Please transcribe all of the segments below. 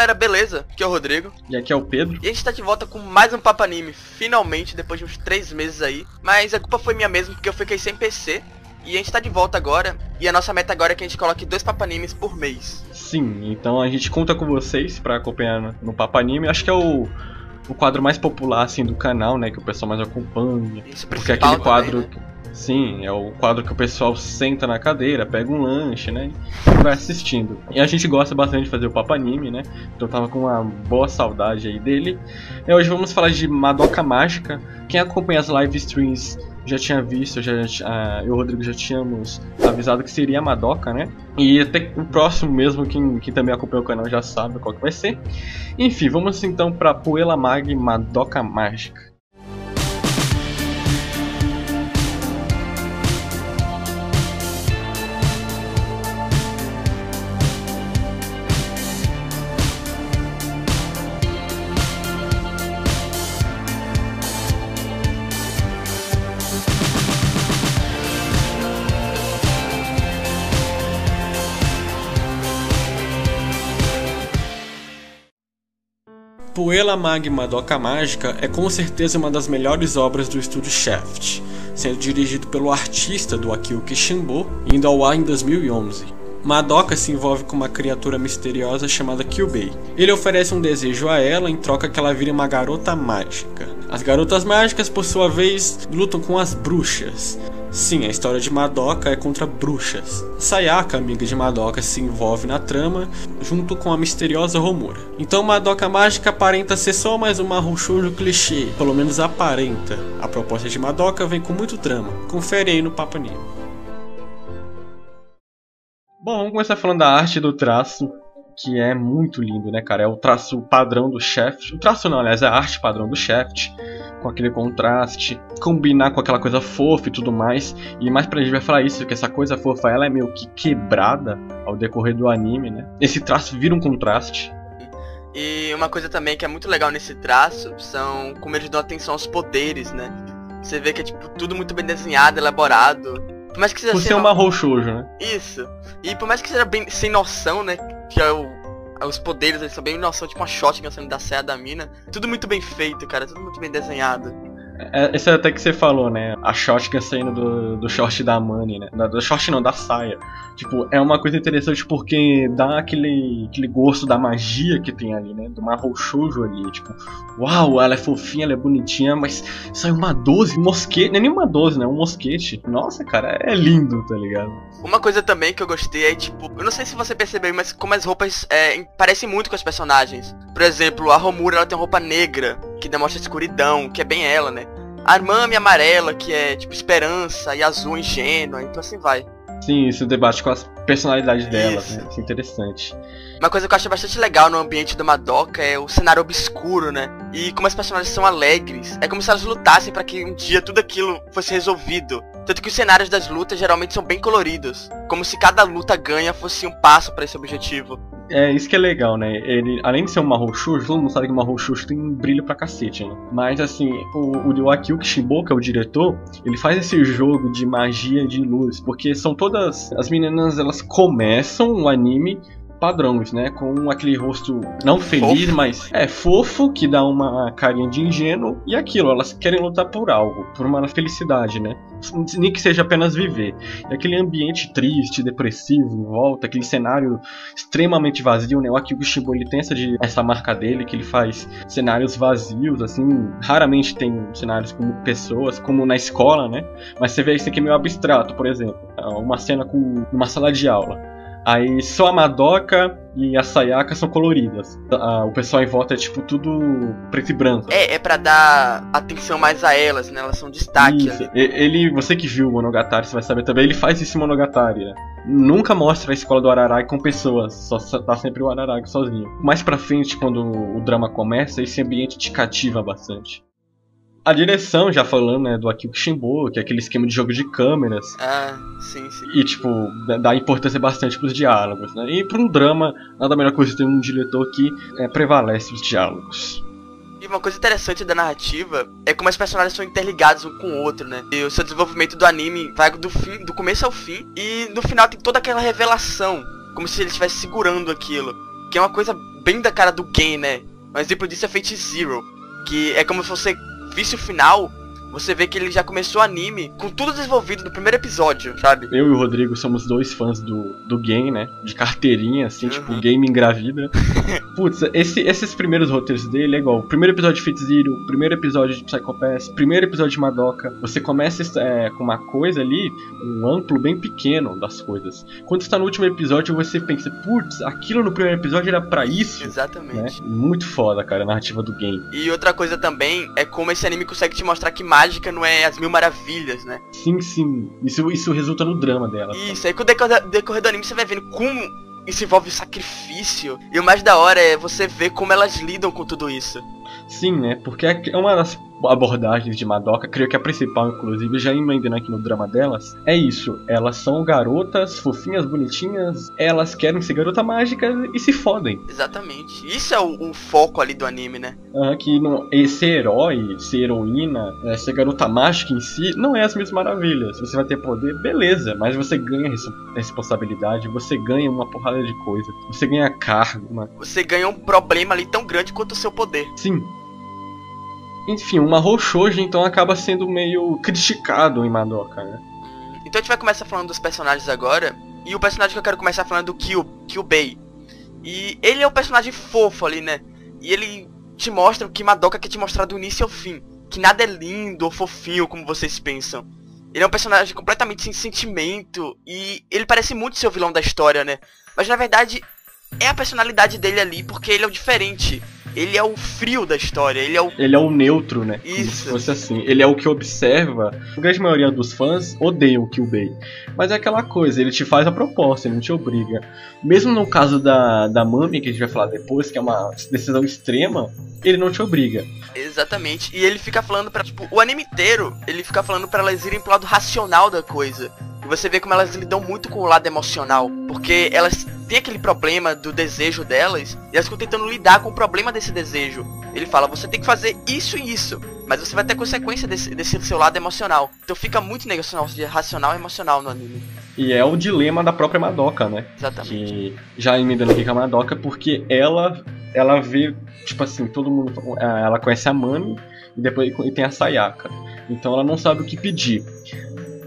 galera, beleza? Aqui é o Rodrigo. E aqui é o Pedro. E a gente tá de volta com mais um Papo Anime, finalmente, depois de uns três meses aí. Mas a culpa foi minha mesmo, porque eu fiquei sem PC. E a gente tá de volta agora, e a nossa meta agora é que a gente coloque dois Animes por mês. Sim, então a gente conta com vocês para acompanhar no Anime. Acho que é o, o quadro mais popular assim do canal, né, que o pessoal mais acompanha. Isso, porque é aquele também, quadro né? Sim, é o quadro que o pessoal senta na cadeira, pega um lanche, né? E vai assistindo. E a gente gosta bastante de fazer o Papo Anime, né? Então tava com uma boa saudade aí dele. E hoje vamos falar de Madoka Mágica. Quem acompanha as live streams já tinha visto, já, já, eu e o Rodrigo já tínhamos avisado que seria a Madoka, né? E até o próximo mesmo, quem, quem também acompanha o canal já sabe qual que vai ser. Enfim, vamos então para Puella Mag Madoka Mágica. Puella Magma Doca Mágica é com certeza uma das melhores obras do estúdio Shaft, sendo dirigido pelo artista do Akio Kishimbo, indo ao ar em 2011. Madoka se envolve com uma criatura misteriosa chamada Kyubei. Ele oferece um desejo a ela em troca que ela vire uma garota mágica. As garotas mágicas, por sua vez, lutam com as bruxas, Sim, a história de Madoka é contra bruxas. Sayaka, amiga de Madoka, se envolve na trama junto com a misteriosa Romura. Então Madoka Mágica aparenta ser só mais uma Rushoujo clichê, pelo menos aparenta. A proposta de Madoka vem com muito drama. Confere aí no Papo Anime. Bom, vamos começar falando da arte do traço, que é muito lindo, né, cara? É o traço padrão do Shaft. O traço não, aliás, é a arte padrão do Shaft com aquele contraste, combinar com aquela coisa fofa e tudo mais. E mais pra gente vai falar isso, que essa coisa fofa ela é meio que quebrada ao decorrer do anime, né? Esse traço vira um contraste. E uma coisa também que é muito legal nesse traço são como eles dão atenção aos poderes, né? Você vê que é tipo tudo muito bem desenhado, elaborado. Por mais que seja Por ser uma né? Isso. E por mais que seja bem sem noção, né? Que é o os poderes eles são bem noção, tipo uma shotgun saindo da serra da mina. Tudo muito bem feito, cara, tudo muito bem desenhado. É, esse é até que você falou, né? A shotgun saindo do, do short da Money, né? Da, do short não, da saia. Tipo, é uma coisa interessante porque dá aquele, aquele gosto da magia que tem ali, né? Do Marro Shoujo ali. Tipo, uau, ela é fofinha, ela é bonitinha, mas sai uma 12, um mosquete. Não é nem uma 12, né? Um mosquete. Nossa, cara, é lindo, tá ligado? Uma coisa também que eu gostei é, tipo, eu não sei se você percebeu, mas como as roupas é, parecem muito com os personagens. Por exemplo, a Romura ela tem roupa negra, que demonstra escuridão, que é bem ela, né? A Armame amarela, que é tipo esperança, e azul ingênua, então assim vai. Sim, isso debate com as personalidades dela, né? Isso é interessante. Uma coisa que eu acho bastante legal no ambiente do Madoka é o cenário obscuro, né? E como as personagens são alegres. É como se elas lutassem para que um dia tudo aquilo fosse resolvido. Tanto que os cenários das lutas geralmente são bem coloridos. Como se cada luta ganha fosse um passo para esse objetivo. É, isso que é legal, né? Ele, além de ser uma Mahou todo mundo sabe que uma Mahou tem um brilho pra cacete, né? Mas, assim, o, o Akio Kishimoto, que é o diretor, ele faz esse jogo de magia de luz, porque são todas... As meninas, elas começam o anime padrões, né? Com aquele rosto não feliz, fofo. mas é fofo, que dá uma carinha de ingênuo, e aquilo, elas querem lutar por algo, por uma felicidade, né? Nem que seja apenas viver. E aquele ambiente triste, depressivo em volta, aquele cenário extremamente vazio, né? O Akio Shimbo, ele tem essa, de, essa marca dele, que ele faz cenários vazios, assim, raramente tem cenários com pessoas, como na escola, né? Mas você vê isso aqui meio abstrato, por exemplo, uma cena com uma sala de aula. Aí só a Madoka e a Sayaka são coloridas. o pessoal em volta é tipo tudo preto e branco. É, é pra dar atenção mais a elas, né? Elas são destaque. Isso. Ele, você que viu o Monogatari, você vai saber também, ele faz esse Monogatari, né? Nunca mostra a escola do Araragi com pessoas, só tá sempre o Araragi sozinho. Mais pra frente, quando o drama começa, esse ambiente te cativa bastante. A direção, já falando, né, do Akio Kishimbo, que é aquele esquema de jogo de câmeras. Ah, sim, sim. E, tipo, dá importância bastante pros diálogos, né? E pra um drama, nada melhor coisa ter um diretor que é, prevalece os diálogos. E uma coisa interessante da narrativa é como as personagens são interligados um com o outro, né? E o seu desenvolvimento do anime vai do fim, do começo ao fim, e no final tem toda aquela revelação, como se ele estivesse segurando aquilo. Que é uma coisa bem da cara do Gen, né? Um exemplo disso é Fate Zero, que é como se você visse o final você vê que ele já começou o anime com tudo desenvolvido no primeiro episódio, sabe? Eu e o Rodrigo somos dois fãs do, do game, né? De carteirinha, assim, uhum. tipo, game engravida. Putz, esse, esses primeiros roteiros dele é igual. Primeiro episódio de Fate Zero, primeiro episódio de Psycho Pass, primeiro episódio de Madoka. Você começa é, com uma coisa ali, um amplo bem pequeno das coisas. Quando está no último episódio, você pensa, putz, aquilo no primeiro episódio era para isso. Exatamente. Né? Muito foda, cara, a narrativa do game. E outra coisa também é como esse anime consegue te mostrar que mágica não é as mil maravilhas, né? Sim, sim. Isso, isso resulta no drama dela. Isso, aí com o decorrer, decorrer do anime você vai vendo como isso envolve sacrifício. E o mais da hora é você ver como elas lidam com tudo isso. Sim, né? Porque é uma das abordagens de Madoka, creio que a principal, inclusive, já emendando aqui no drama delas, é isso. Elas são garotas, fofinhas, bonitinhas, elas querem ser garota mágica e se fodem. Exatamente. Isso é o, o foco ali do anime, né? Ah, que não, ser herói, ser heroína, é, ser garota mágica em si, não é as mesmas maravilhas. Você vai ter poder, beleza, mas você ganha responsabilidade, você ganha uma porrada de coisa, você ganha cargo. Uma... Você ganha um problema ali tão grande quanto o seu poder. Sim, enfim, uma Roshoji então acaba sendo meio criticado em Madoka, né? Então a gente vai começar falando dos personagens agora. E o personagem que eu quero começar falando é do Kyu, Kyubei. E ele é um personagem fofo ali, né? E ele te mostra o que Madoka quer te mostrar do início ao fim. Que nada é lindo ou fofinho como vocês pensam. Ele é um personagem completamente sem sentimento. E ele parece muito ser o vilão da história, né? Mas na verdade é a personalidade dele ali porque ele é o diferente ele é o frio da história, ele é o. Ele é o neutro, né? Isso. Como se fosse assim. Ele é o que observa. A grande maioria dos fãs odeiam o Kyubei. Mas é aquela coisa, ele te faz a proposta, ele não te obriga. Mesmo no caso da, da Mami, que a gente vai falar depois, que é uma decisão extrema, ele não te obriga. Exatamente. E ele fica falando para tipo, o anime inteiro, ele fica falando para elas irem pro lado racional da coisa. Você vê como elas lidam muito com o lado emocional. Porque elas têm aquele problema do desejo delas. E elas ficam tentando lidar com o problema desse desejo. Ele fala, você tem que fazer isso e isso. Mas você vai ter consequência desse, desse seu lado emocional. Então fica muito negocial de racional e emocional no anime. E é o dilema da própria Madoka, né? Exatamente. Que já emendando aqui com a Madoka, porque ela ela vê, tipo assim, todo mundo. Ela conhece a Mami e depois e tem a Sayaka. Então ela não sabe o que pedir.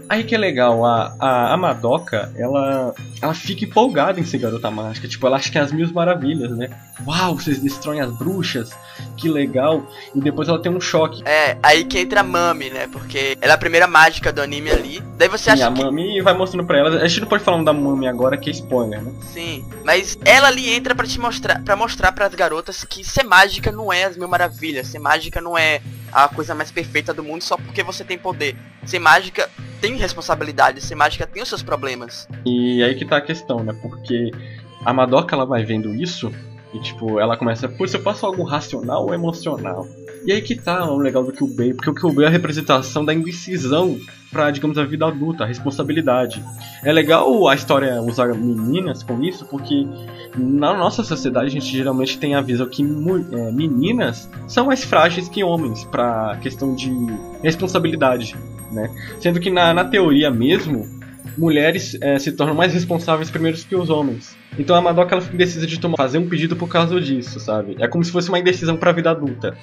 Aí que é legal, a, a, a Madoka, ela, ela fica empolgada em ser garota mágica. Tipo, ela acha que é as mil maravilhas, né? Uau, vocês destroem as bruxas, que legal. E depois ela tem um choque. É, aí que entra a Mami, né? Porque ela é a primeira mágica do anime ali. Daí você acha a que... Mami vai mostrando pra ela. A gente não pode falar da Mami agora, que é spoiler, né? Sim, mas ela ali entra para te mostrar, para mostrar para as garotas que ser mágica não é as mil maravilhas. Ser mágica não é a coisa mais perfeita do mundo só porque você tem poder. Ser mágica tem responsabilidade, ser mágica tem os seus problemas. E aí que tá a questão, né? Porque a Madoka ela vai vendo isso e tipo, ela começa, pô, se eu faço algo racional ou emocional? E aí que tá o legal do Kyubei, porque o Kyubei é a representação da indecisão pra, digamos, a vida adulta, a responsabilidade. É legal a história usar meninas com isso, porque na nossa sociedade a gente geralmente tem a visão que é, meninas são mais frágeis que homens pra questão de responsabilidade, né? Sendo que na, na teoria mesmo, mulheres é, se tornam mais responsáveis primeiro que os homens. Então a Madoka ela de tomar, fazer um pedido por causa disso, sabe? É como se fosse uma indecisão para a vida adulta.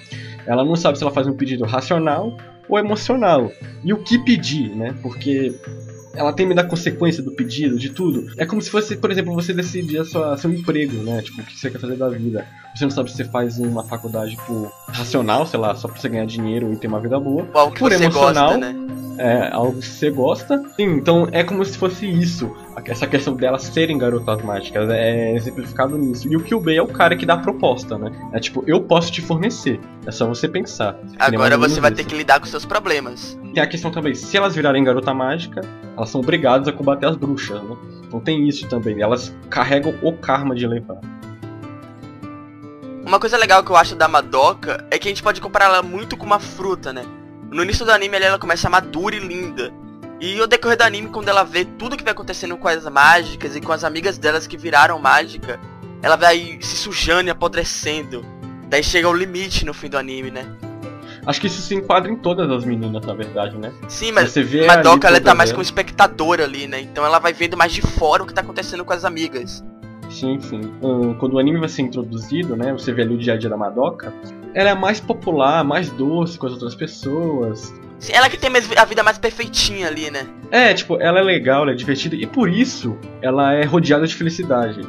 Ela não sabe se ela faz um pedido racional ou emocional. E o que pedir, né? Porque ela tem medo da consequência do pedido, de tudo. É como se fosse, por exemplo, você decidir a sua, seu emprego, né? Tipo, o que você quer fazer da vida. Você não sabe se você faz uma faculdade por racional, sei lá, só pra você ganhar dinheiro e ter uma vida boa. Algo que por você emocional, gosta, né? É, algo que você gosta. Sim, então é como se fosse isso. Essa questão delas serem garotas mágicas é exemplificado nisso. E o Kyubei é o cara que dá a proposta, né? É tipo, eu posso te fornecer. É só você pensar. Agora você vai ter que lidar com seus problemas. Tem a questão também, se elas virarem garota mágica, elas são obrigadas a combater as bruxas, né? Então tem isso também. Elas carregam o karma de levar. Uma coisa legal que eu acho da Madoka é que a gente pode comparar ela muito com uma fruta, né? No início do anime ela começa madura e linda. E o decorrer do anime, quando ela vê tudo que vai acontecendo com as mágicas e com as amigas delas que viraram mágica, ela vai se sujando e apodrecendo. Daí chega o limite no fim do anime, né? Acho que isso se enquadra em todas as meninas, na verdade, né? Sim, mas Você vê Madoka ela tá mais como espectadora ali, né? Então ela vai vendo mais de fora o que tá acontecendo com as amigas. Sim, sim. Hum, quando o anime vai ser introduzido, né? Você vê ali o dia a dia da Madoka. Ela é mais popular, mais doce com as outras pessoas. Ela que tem a vida mais perfeitinha ali, né? É, tipo, ela é legal, ela é divertida e por isso ela é rodeada de felicidade.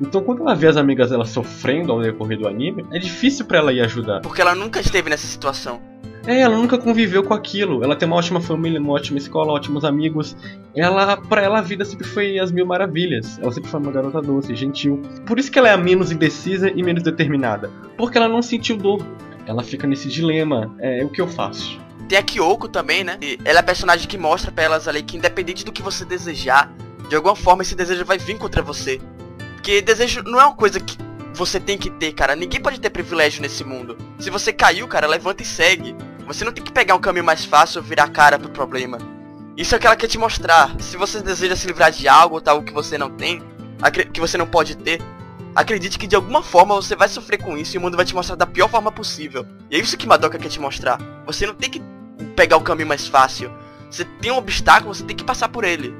Então, quando ela vê as amigas dela sofrendo ao decorrer do anime, é difícil para ela ir ajudar. Porque ela nunca esteve nessa situação. É, ela nunca conviveu com aquilo. Ela tem uma ótima família, uma ótima escola, ótimos amigos. Ela, para ela, a vida sempre foi as mil maravilhas. Ela sempre foi uma garota doce, gentil. Por isso que ela é a menos indecisa e menos determinada. Porque ela não sentiu dor. Ela fica nesse dilema. É o que eu faço. Tem a Kyoko também, né? E ela é a personagem que mostra pra elas ali que independente do que você desejar, de alguma forma esse desejo vai vir contra você. Porque desejo não é uma coisa que você tem que ter, cara. Ninguém pode ter privilégio nesse mundo. Se você caiu, cara, levanta e segue. Você não tem que pegar um caminho mais fácil ou virar cara pro problema. Isso é o que ela quer te mostrar. Se você deseja se livrar de algo ou algo que você não tem, que você não pode ter, acredite que de alguma forma você vai sofrer com isso e o mundo vai te mostrar da pior forma possível. E é isso que Madoka quer te mostrar. Você não tem que pegar o caminho mais fácil. Você tem um obstáculo, você tem que passar por ele.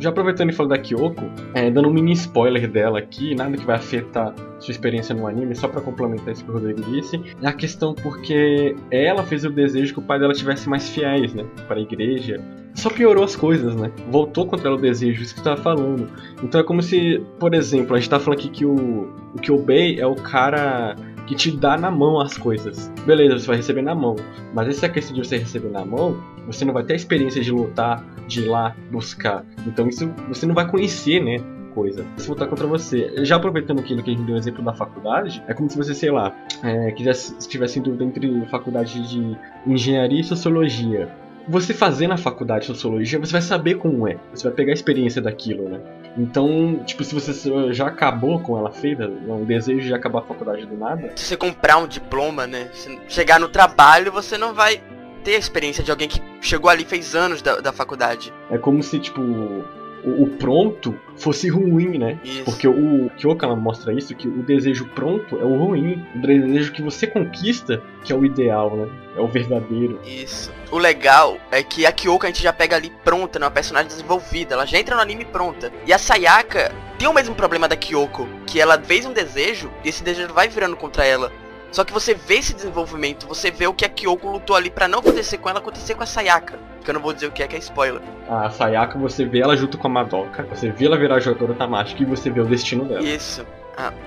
Já aproveitando e falando da Kyoko, é, dando um mini spoiler dela aqui, nada que vai afetar sua experiência no anime, só para complementar isso que o Rodrigo disse, é a questão porque ela fez o desejo que o pai dela tivesse mais fiéis, né, para a igreja. Só piorou as coisas, né? Voltou contra ela o desejo, isso que eu tava falando. Então é como se, por exemplo, a gente tá falando aqui que o, o Kyobei é o cara que te dá na mão as coisas. Beleza, você vai receber na mão. Mas essa questão de você receber na mão, você não vai ter a experiência de lutar, de ir lá buscar. Então isso você não vai conhecer, né? Coisa. Se voltar contra você. Já aproveitando aquilo que a gente deu o exemplo da faculdade, é como se você, sei lá, é, quisesse, estivesse em dúvida entre faculdade de engenharia e sociologia você fazer na faculdade de sociologia, você vai saber como é. Você vai pegar a experiência daquilo, né? Então, tipo, se você já acabou com ela feita, um desejo de acabar a faculdade do nada. Se você comprar um diploma, né? chegar no trabalho, você não vai ter a experiência de alguém que chegou ali fez anos da, da faculdade. É como se, tipo, o, o pronto fosse ruim, né? Isso. Porque o Kyoka mostra isso, que o desejo pronto é o ruim. O desejo que você conquista que é o ideal, né? É o verdadeiro. Isso. O legal é que a Kyoko a gente já pega ali pronta, né? Uma personagem desenvolvida. Ela já entra no anime pronta. E a Sayaka tem o mesmo problema da Kyoko, que ela fez um desejo e esse desejo vai virando contra ela. Só que você vê esse desenvolvimento, você vê o que a Kyoko lutou ali para não acontecer com ela, acontecer com a Sayaka. Que eu não vou dizer o que é, que é spoiler. A Sayaka, você vê ela junto com a Madoka, você vê ela virar jogadora Tamashika e você vê o destino dela. Isso.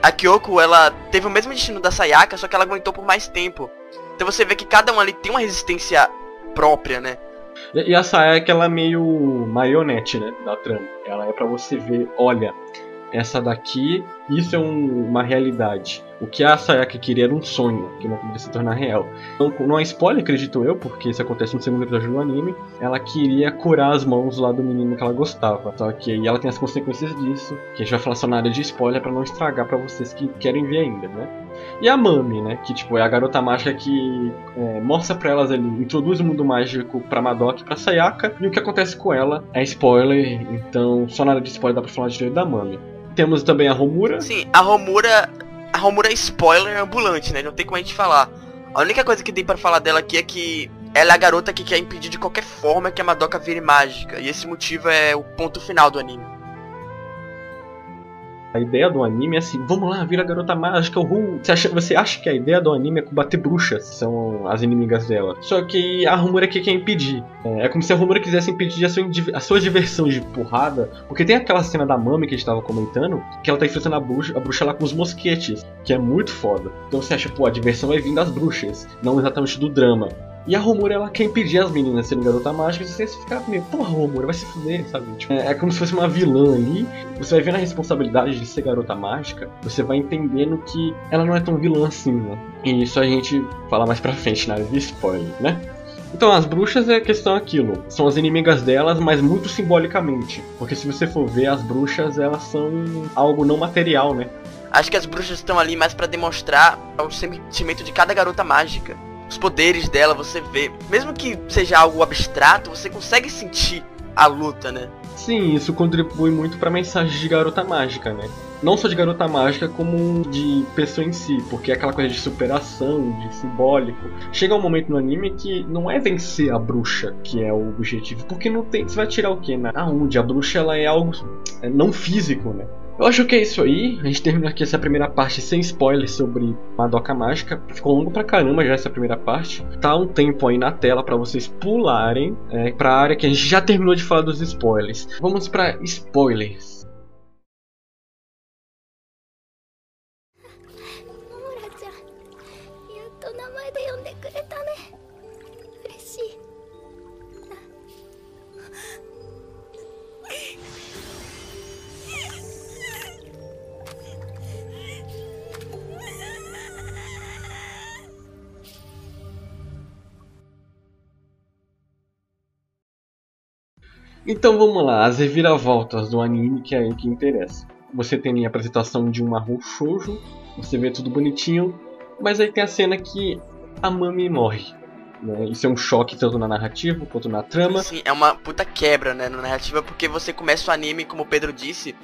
A Kyoko, ela teve o mesmo destino da Sayaka, só que ela aguentou por mais tempo. Então você vê que cada um ali tem uma resistência própria, né? E a Sayaka, ela é meio marionete, né, da trama. Ela é para você ver, olha, essa daqui, isso é um, uma realidade. O que a Sayaka queria era um sonho, que não podia se tornar real. Então, não é spoiler, acredito eu, porque isso acontece no segundo episódio do anime. Ela queria curar as mãos lá do menino que ela gostava. Só que aí ela tem as consequências disso, que a gente vai falar só na área de spoiler para não estragar para vocês que querem ver ainda, né? E a Mami, né? Que tipo, é a garota mágica que é, mostra pra elas ali, introduz o mundo mágico pra Madoka e pra Sayaka. E o que acontece com ela é spoiler, então só na área de spoiler dá pra falar direito da Mami. Temos também a Romura. Sim, a Romura. A Romura é spoiler ambulante, né? Não tem como a gente falar. A única coisa que tem para falar dela aqui é que ela é a garota que quer impedir de qualquer forma que a Madoka vire mágica. E esse motivo é o ponto final do anime. A ideia do anime é assim, vamos lá, vira a garota mágica, uhul. Você acha, você acha que a ideia do anime é combater bruxas, são as inimigas dela. Só que a Rumura aqui quer impedir. É, é como se a Rumura quisesse impedir a sua, a sua diversão de porrada. Porque tem aquela cena da Mami que a gente tava comentando, que ela tá enfrentando a bruxa, a bruxa lá com os mosquetes, que é muito foda. Então você acha, pô, a diversão vai vir das bruxas, não exatamente do drama. E a Romura, ela quer impedir as meninas serem garota mágica. E você fica meio, porra, Romura, vai se fuder, sabe? Tipo, é, é, como se fosse uma vilã ali. Você vai vendo a responsabilidade de ser garota mágica. Você vai entendendo que ela não é tão vilã assim, né? E isso a gente fala mais pra frente na área de spoiler, né? Então, as bruxas é questão aquilo. São as inimigas delas, mas muito simbolicamente. Porque se você for ver, as bruxas, elas são algo não material, né? Acho que as bruxas estão ali mais para demonstrar o sentimento de cada garota mágica os poderes dela, você vê. Mesmo que seja algo abstrato, você consegue sentir a luta, né? Sim, isso contribui muito para a mensagem de Garota Mágica, né? não só de garota mágica, como de pessoa em si, porque é aquela coisa de superação, de simbólico. Chega um momento no anime que não é vencer a bruxa que é o objetivo, porque não tem. Você vai tirar o quê? Né? Aonde? A bruxa ela é algo é não físico, né? Eu acho que é isso aí. A gente termina aqui essa primeira parte sem spoilers sobre Madoka Mágica. Ficou longo pra caramba já essa primeira parte. Tá um tempo aí na tela para vocês pularem é, pra área que a gente já terminou de falar dos spoilers. Vamos para spoilers. Então vamos lá, as reviravoltas do anime que é aí que interessa. Você tem a apresentação de um marrom shoujo, você vê tudo bonitinho, mas aí tem a cena que a Mami morre. Né? Isso é um choque tanto na narrativa quanto na trama. Sim, é uma puta quebra né, na narrativa, porque você começa o anime, como o Pedro disse,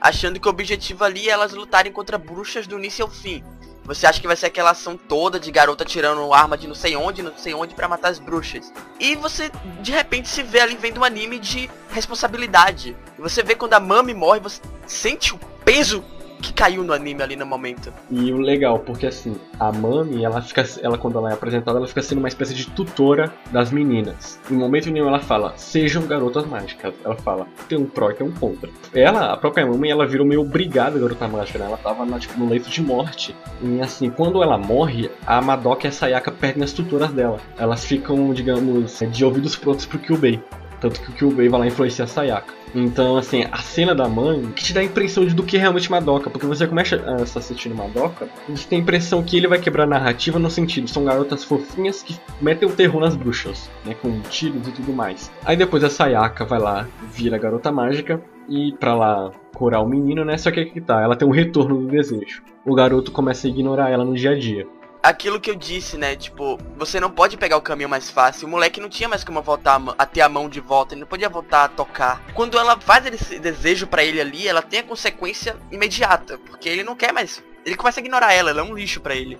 achando que o objetivo ali é elas lutarem contra bruxas do início ao fim. Você acha que vai ser aquela ação toda de garota tirando arma de não sei onde, não sei onde para matar as bruxas. E você de repente se vê ali vendo um anime de responsabilidade. Você vê quando a Mami morre, você sente o peso que caiu no anime ali no momento. E o legal, porque assim, a Mami, ela fica, ela quando ela é apresentada, ela fica sendo uma espécie de tutora das meninas. Em momento nenhum ela fala, sejam garotas mágicas. Ela fala, tem um pró e tem um contra. Ela, a própria Mami, ela virou meio obrigada garota mágica, né? Ela tava na, tipo, no leito de morte. E assim, quando ela morre, a Madoka e a Sayaka perdem as tutoras dela. Elas ficam, digamos, de ouvidos prontos pro Kyubei. Tanto que o Kyubei vai lá influenciar a Sayaka. Então, assim, a cena da mãe que te dá a impressão de do que é realmente Madoka, porque você começa a assistir Madoka, você tem a impressão que ele vai quebrar a narrativa no sentido, são garotas fofinhas que metem o terror nas bruxas, né, com tiros e tudo mais. Aí depois a Sayaka vai lá, vira garota mágica e pra lá curar o menino, né, só que aqui tá, ela tem um retorno do desejo. O garoto começa a ignorar ela no dia a dia aquilo que eu disse, né? Tipo, você não pode pegar o caminho mais fácil. O moleque não tinha mais como voltar a, a ter a mão de volta, ele não podia voltar a tocar. Quando ela faz esse desejo para ele ali, ela tem a consequência imediata, porque ele não quer mais. Ele começa a ignorar ela, ela é um lixo para ele.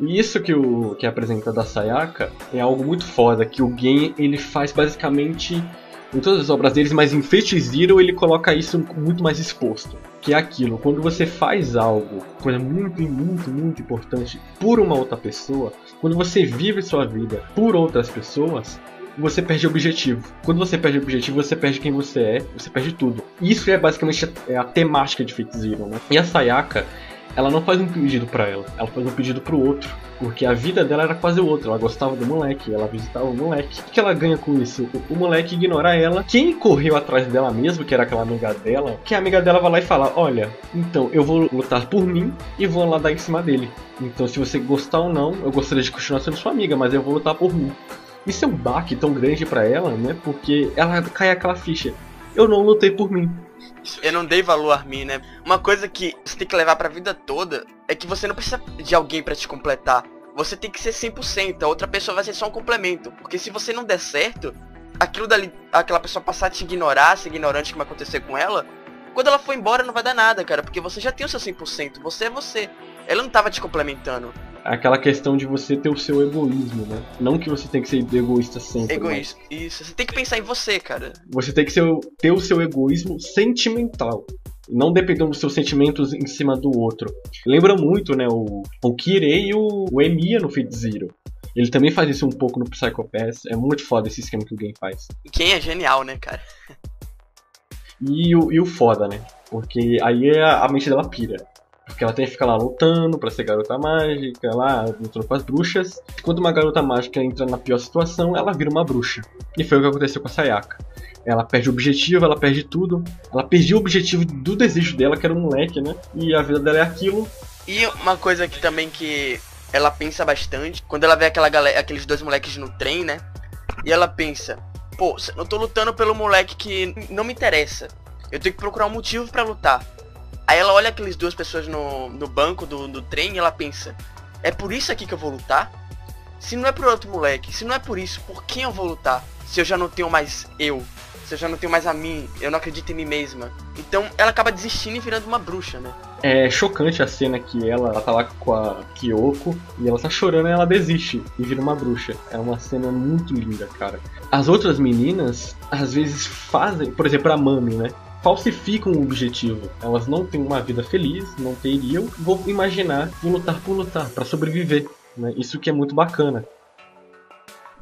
E isso que o que apresenta da Sayaka é algo muito foda, que o Gen ele faz basicamente em todas as obras deles, mas em Fate Zero ele coloca isso muito mais exposto. Que é aquilo, quando você faz algo, coisa muito, muito, muito importante por uma outra pessoa, quando você vive sua vida por outras pessoas, você perde o objetivo. Quando você perde o objetivo, você perde quem você é, você perde tudo. Isso é basicamente a, a temática de Fate Zero, né? E a Sayaka, ela não faz um pedido para ela, ela faz um pedido pro outro. Porque a vida dela era quase outra. Ela gostava do moleque, ela visitava o moleque. O que ela ganha com isso? O, o moleque ignora ela. Quem correu atrás dela mesmo, que era aquela amiga dela, que a amiga dela vai lá e fala: Olha, então eu vou lutar por mim e vou lá dar em cima dele. Então, se você gostar ou não, eu gostaria de continuar sendo sua amiga, mas eu vou lutar por mim. Isso é um baque tão grande para ela, né? Porque ela cai aquela ficha. Eu não lutei por mim. Eu não dei valor a mim, né? Uma coisa que você tem que levar pra vida toda é que você não precisa de alguém para te completar. Você tem que ser 100%, a outra pessoa vai ser só um complemento. Porque se você não der certo, aquilo dali, aquela pessoa passar a te ignorar, ser ignorante que vai acontecer com ela, quando ela for embora não vai dar nada, cara, porque você já tem o seu 100%, você é você. Ela não tava te complementando. Aquela questão de você ter o seu egoísmo, né? Não que você tem que ser egoísta sempre. Egoísta, mas... isso. Você tem que pensar em você, cara. Você tem que ser, ter o seu egoísmo sentimental não dependendo dos seus sentimentos em cima do outro. Lembra muito, né, o, o Kirei e o, o Emiya no Fate Zero. Ele também faz isso um pouco no Psycho Pass. É muito foda esse esquema que o game faz. Quem é genial, né, cara? E o, e o foda, né? Porque aí é a, a mente dela pira. Porque ela tem que ficar lá lutando para ser garota mágica, lá lutando com as bruxas. Quando uma garota mágica entra na pior situação, ela vira uma bruxa. E foi o que aconteceu com a Sayaka. Ela perde o objetivo, ela perde tudo. Ela perdeu o objetivo do desejo dela, que era um moleque, né? E a vida dela é aquilo. E uma coisa que também que ela pensa bastante, quando ela vê aquela galera, aqueles dois moleques no trem, né? E ela pensa, pô, eu tô lutando pelo moleque que não me interessa. Eu tenho que procurar um motivo para lutar. Aí ela olha aqueles duas pessoas no, no banco do, do trem e ela pensa, é por isso aqui que eu vou lutar? Se não é por outro moleque, se não é por isso, por quem eu vou lutar? Se eu já não tenho mais eu, Se eu já não tenho mais a mim, eu não acredito em mim mesma. Então ela acaba desistindo e virando uma bruxa, né? É chocante a cena que ela, ela tá lá com a Kyoko e ela tá chorando e ela desiste e vira uma bruxa. É uma cena muito linda, cara. As outras meninas, às vezes, fazem, por exemplo, a Mami, né? Falsificam o objetivo. Elas não têm uma vida feliz, não teriam, vou imaginar, vou lutar por lutar, para sobreviver. Né? Isso que é muito bacana.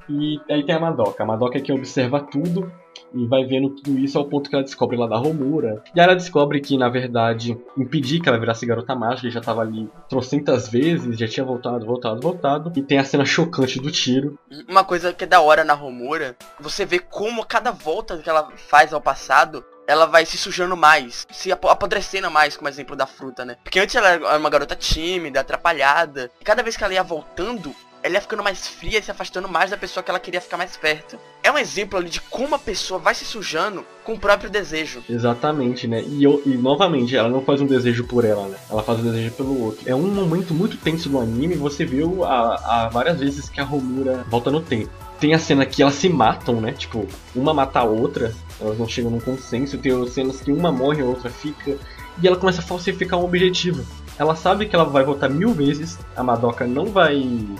E aí tem a Madoka. A Madoka é quem observa tudo e vai vendo tudo isso ao ponto que ela descobre lá da Romura. E ela descobre que, na verdade, impedir que ela virasse garota mágica, já tava ali trocentas vezes, já tinha voltado, voltado, voltado. E tem a cena chocante do tiro. Uma coisa que é da hora na Romura, você vê como cada volta que ela faz ao passado, ela vai se sujando mais, se apodrecendo mais, como exemplo da fruta, né? Porque antes ela era uma garota tímida, atrapalhada. E cada vez que ela ia voltando, ela ia ficando mais fria e se afastando mais da pessoa que ela queria ficar mais perto. É um exemplo ali de como a pessoa vai se sujando com o próprio desejo. Exatamente, né? E, eu, e novamente, ela não faz um desejo por ela, né? Ela faz um desejo pelo outro. É um momento muito tenso do anime, você viu a, a várias vezes que a Romura volta no tempo. Tem a cena que elas se matam, né? Tipo, uma mata a outra, elas não chegam num consenso. Tem cenas que uma morre, a outra fica. E ela começa a falsificar um objetivo. Ela sabe que ela vai voltar mil vezes, a Madoka não vai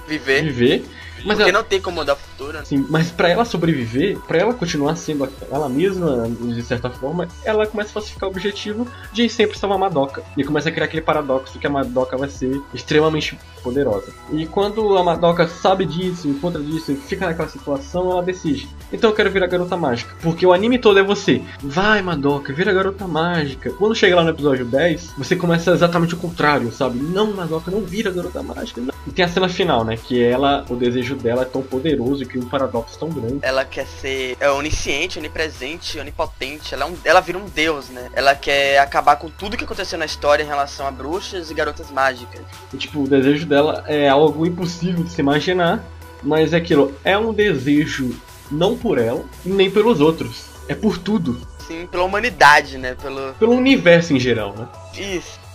viver. viver mas Porque ela... não tem como mudar o futuro. Sim, mas para ela sobreviver, para ela continuar sendo ela mesma, de certa forma, ela começa a falsificar o objetivo de sempre salvar a Madoka. E começa a criar aquele paradoxo que a Madoka vai ser extremamente poderosa. E quando a Madoka sabe disso, encontra disso fica naquela situação, ela decide. Então eu quero virar garota mágica. Porque o anime todo é você. Vai, Madoka, vira garota mágica. Quando chega lá no episódio 10, você começa exatamente o contrário, sabe? Não, Madoka, não vira garota mágica. Não. E tem a cena final, né? Que ela, o desejo dela é tão poderoso e cria um paradoxo tão grande. Ela quer ser é, onisciente, onipresente, onipotente. Ela, é um, ela vira um deus, né? Ela quer acabar com tudo que aconteceu na história em relação a bruxas e garotas mágicas. E, tipo, o desejo dela é algo impossível de se imaginar. Mas é aquilo, é um desejo não por ela e nem pelos outros. É por tudo. Sim, pela humanidade, né? Pelo, Pelo universo em geral, né? Isso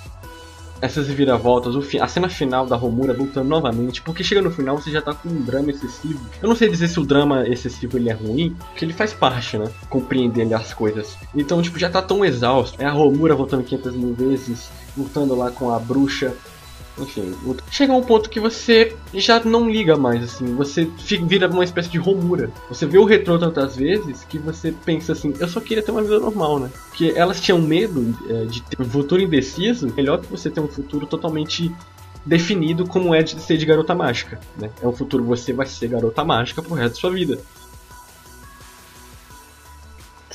essas viravoltas, a cena final da Romura lutando novamente, porque chega no final você já tá com um drama excessivo. Eu não sei dizer se o drama excessivo ele é ruim, porque ele faz parte, né? Compreender as coisas. Então, tipo, já tá tão exausto. É a Romura voltando 500 mil vezes, lutando lá com a bruxa, enfim, chega um ponto que você já não liga mais, assim, você fica, vira uma espécie de romura. Você vê o retrô tantas vezes que você pensa assim, eu só queria ter uma vida normal, né? Porque elas tinham medo é, de ter um futuro indeciso, melhor que você ter um futuro totalmente definido como é de ser de garota mágica, né? É um futuro você vai ser garota mágica pro resto da sua vida.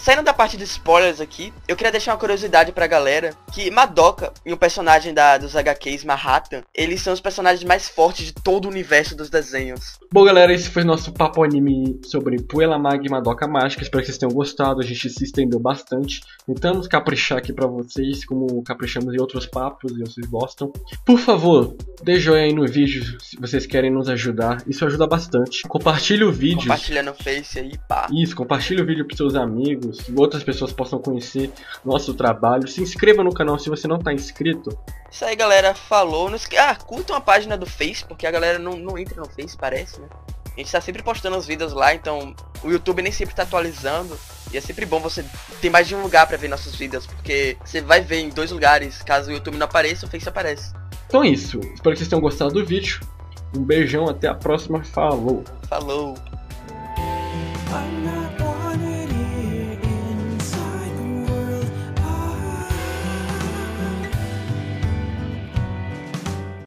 Saindo da parte de spoilers aqui, eu queria deixar uma curiosidade pra galera, que Madoka e o personagem da, dos HQs, Manhattan, eles são os personagens mais fortes de todo o universo dos desenhos. Bom galera, esse foi nosso papo anime sobre Puella Mag e Madoka Mágica, espero que vocês tenham gostado, a gente se estendeu bastante, tentamos caprichar aqui pra vocês, como caprichamos em outros papos e vocês gostam. Por favor, dê joinha aí no vídeo se vocês querem nos ajudar, isso ajuda bastante. Compartilhe o vídeo. Compartilha no Face aí, pá. Isso, compartilhe o vídeo pros seus amigos, que outras pessoas possam conhecer nosso trabalho. Se inscreva no canal se você não está inscrito. Isso aí, galera. Falou. Não esque... Ah, curtam a página do Face, porque a galera não, não entra no Face, parece, né? A gente está sempre postando os vídeos lá, então o YouTube nem sempre está atualizando. E é sempre bom você ter mais de um lugar para ver nossos vídeos, porque você vai ver em dois lugares. Caso o YouTube não apareça, o Face aparece. Então é isso. Espero que vocês tenham gostado do vídeo. Um beijão, até a próxima. Falou. Falou.